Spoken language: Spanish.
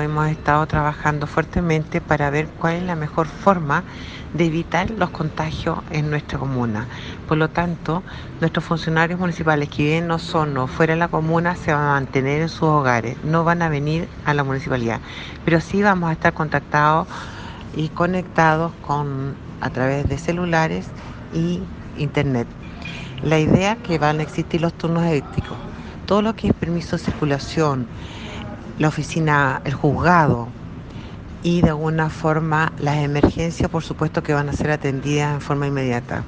Hemos estado trabajando fuertemente para ver cuál es la mejor forma de evitar los contagios en nuestra comuna. Por lo tanto, nuestros funcionarios municipales que viven en Osorno, fuera de la comuna, se van a mantener en sus hogares, no van a venir a la municipalidad. Pero sí vamos a estar contactados y conectados con, a través de celulares y internet. La idea es que van a existir los turnos eléctricos. Todo lo que es permiso de circulación, la oficina, el juzgado y de alguna forma las emergencias, por supuesto que van a ser atendidas en forma inmediata.